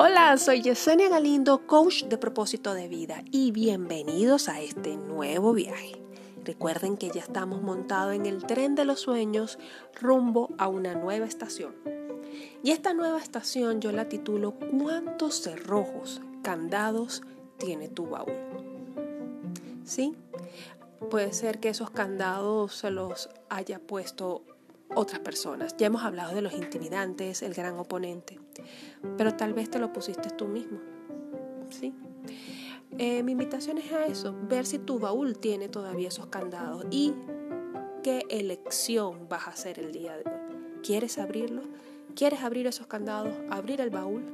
Hola, soy Yesenia Galindo, coach de propósito de vida y bienvenidos a este nuevo viaje. Recuerden que ya estamos montados en el tren de los sueños rumbo a una nueva estación. Y esta nueva estación yo la titulo ¿Cuántos cerrojos, candados tiene tu baúl? ¿Sí? Puede ser que esos candados se los haya puesto otras personas. Ya hemos hablado de los intimidantes, el gran oponente, pero tal vez te lo pusiste tú mismo. ¿Sí? Eh, mi invitación es a eso, ver si tu baúl tiene todavía esos candados y qué elección vas a hacer el día de hoy. ¿Quieres abrirlo? ¿Quieres abrir esos candados, abrir el baúl?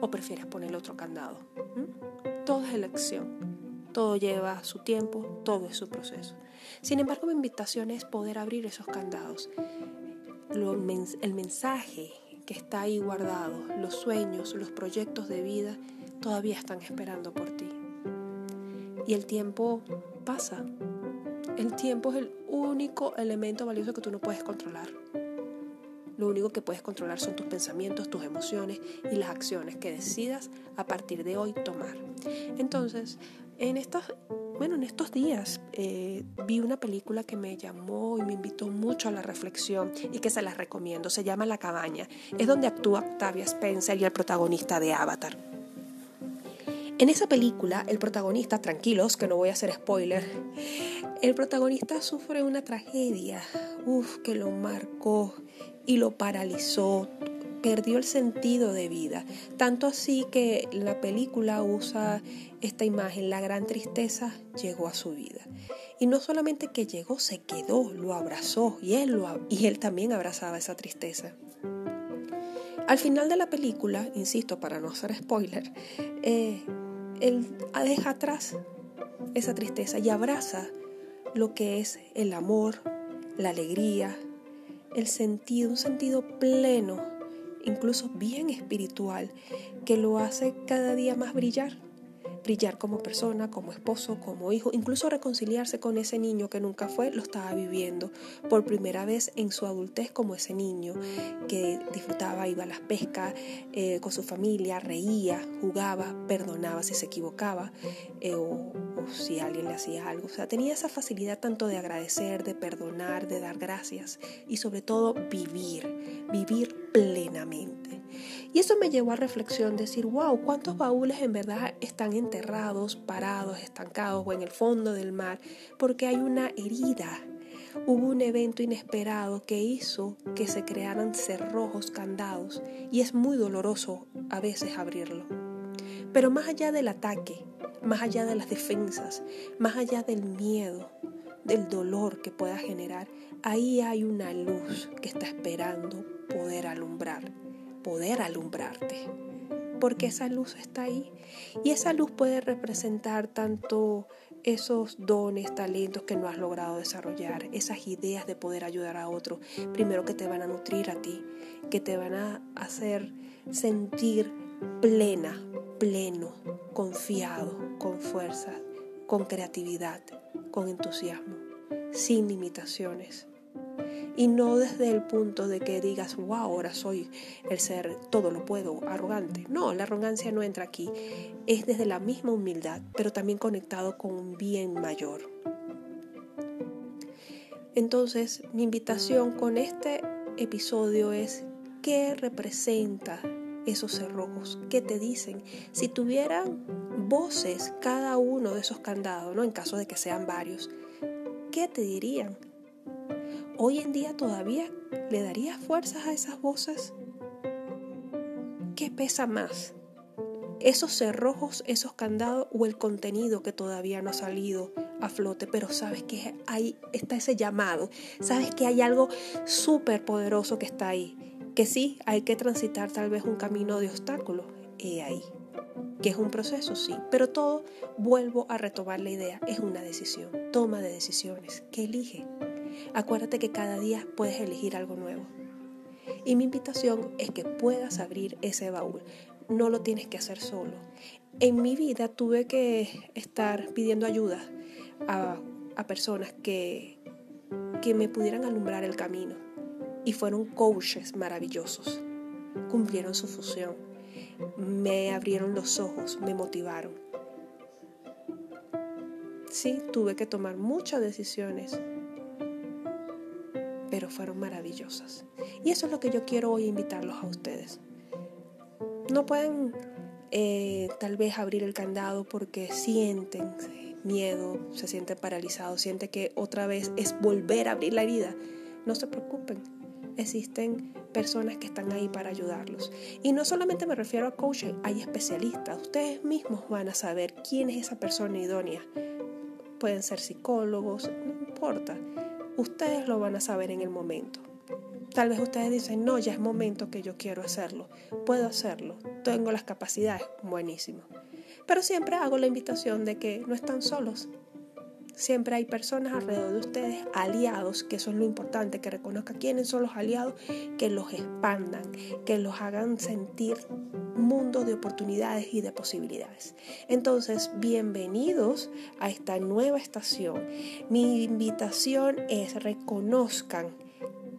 ¿O prefieres poner otro candado? ¿Mm? Todo es elección. Todo lleva su tiempo, todo es su proceso. Sin embargo, mi invitación es poder abrir esos candados. el mensaje que está ahí guardado, los sueños, los proyectos de vida, todavía están esperando por ti. Y el tiempo pasa. El tiempo es el único elemento valioso que tú no puedes controlar. Lo único que puedes controlar son tus pensamientos, tus emociones y las acciones que decidas a partir de hoy tomar. Entonces, en estos, bueno, en estos días eh, vi una película que me llamó y me invitó mucho a la reflexión y que se las recomiendo. Se llama La cabaña. Es donde actúa Octavia Spencer y el protagonista de Avatar. En esa película, el protagonista, tranquilos, que no voy a hacer spoiler, el protagonista sufre una tragedia, uff, que lo marcó y lo paralizó, perdió el sentido de vida. Tanto así que la película usa esta imagen, la gran tristeza llegó a su vida. Y no solamente que llegó, se quedó, lo abrazó y él, lo, y él también abrazaba esa tristeza. Al final de la película, insisto, para no hacer spoiler, eh, él deja atrás esa tristeza y abraza lo que es el amor, la alegría, el sentido, un sentido pleno, incluso bien espiritual, que lo hace cada día más brillar brillar como persona, como esposo, como hijo, incluso reconciliarse con ese niño que nunca fue, lo estaba viviendo por primera vez en su adultez como ese niño que disfrutaba, iba a las pescas eh, con su familia, reía, jugaba, perdonaba si se equivocaba eh, o, o si alguien le hacía algo. O sea, tenía esa facilidad tanto de agradecer, de perdonar, de dar gracias y sobre todo vivir, vivir plenamente. Y eso me llevó a reflexión, decir, wow, ¿cuántos baúles en verdad están enterrados, parados, estancados o en el fondo del mar? Porque hay una herida. Hubo un evento inesperado que hizo que se crearan cerrojos, candados, y es muy doloroso a veces abrirlo. Pero más allá del ataque, más allá de las defensas, más allá del miedo, del dolor que pueda generar, ahí hay una luz que está esperando poder alumbrar poder alumbrarte, porque esa luz está ahí. Y esa luz puede representar tanto esos dones, talentos que no has logrado desarrollar, esas ideas de poder ayudar a otro, primero que te van a nutrir a ti, que te van a hacer sentir plena, pleno, confiado, con fuerza, con creatividad, con entusiasmo, sin limitaciones y no desde el punto de que digas, wow, ahora soy el ser todo lo puedo, arrogante. No, la arrogancia no entra aquí. Es desde la misma humildad, pero también conectado con un bien mayor. Entonces, mi invitación con este episodio es, ¿qué representa esos cerrojos? ¿Qué te dicen? Si tuvieran voces cada uno de esos candados, ¿no? En caso de que sean varios, ¿qué te dirían? Hoy en día todavía le darías fuerzas a esas voces? ¿Qué pesa más? ¿Esos cerrojos, esos candados o el contenido que todavía no ha salido a flote? Pero sabes que ahí está ese llamado, sabes que hay algo súper poderoso que está ahí, que sí, hay que transitar tal vez un camino de obstáculos, y ahí que es un proceso, sí, pero todo, vuelvo a retomar la idea, es una decisión, toma de decisiones, ¿qué elige? Acuérdate que cada día puedes elegir algo nuevo. Y mi invitación es que puedas abrir ese baúl. No lo tienes que hacer solo. En mi vida tuve que estar pidiendo ayuda a, personas que, que me pudieran alumbrar el camino. Y fueron coaches maravillosos. Cumplieron su función. me abrieron los ojos, me motivaron. Sí, tuve que tomar muchas decisiones, fueron maravillosas. Y eso es lo que yo quiero hoy invitarlos a ustedes. No pueden eh, tal vez abrir el candado porque sienten miedo, se sienten paralizados, sienten que otra vez es volver a abrir la herida. No se preocupen, existen personas que están ahí para ayudarlos. Y no solamente me refiero a coaching, hay especialistas. Ustedes mismos van a saber quién es esa persona idónea. Pueden ser psicólogos, no importa. Ustedes lo van a saber en el momento. Tal vez ustedes dicen, no, ya es momento que yo quiero hacerlo. Puedo hacerlo. Tengo las capacidades. Buenísimo. Pero siempre hago la invitación de que no están solos. Siempre hay personas alrededor de ustedes, aliados, que eso es lo importante, que reconozcan quiénes son los aliados, que los expandan, que los hagan sentir mundo de oportunidades y de posibilidades. Entonces, bienvenidos a esta nueva estación. Mi invitación es reconozcan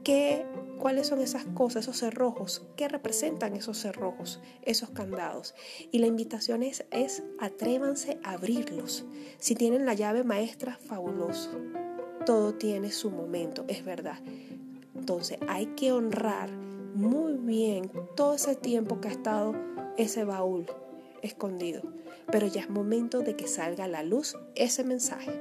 que cuáles son esas cosas, esos cerrojos, qué representan esos cerrojos, esos candados. Y la invitación es, es atrévanse a abrirlos. Si tienen la llave maestra, fabuloso. Todo tiene su momento, es verdad. Entonces hay que honrar muy bien todo ese tiempo que ha estado ese baúl escondido. Pero ya es momento de que salga a la luz ese mensaje.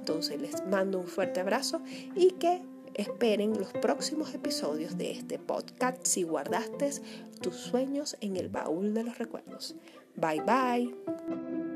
Entonces les mando un fuerte abrazo y que Esperen los próximos episodios de este podcast si guardaste tus sueños en el baúl de los recuerdos. Bye bye.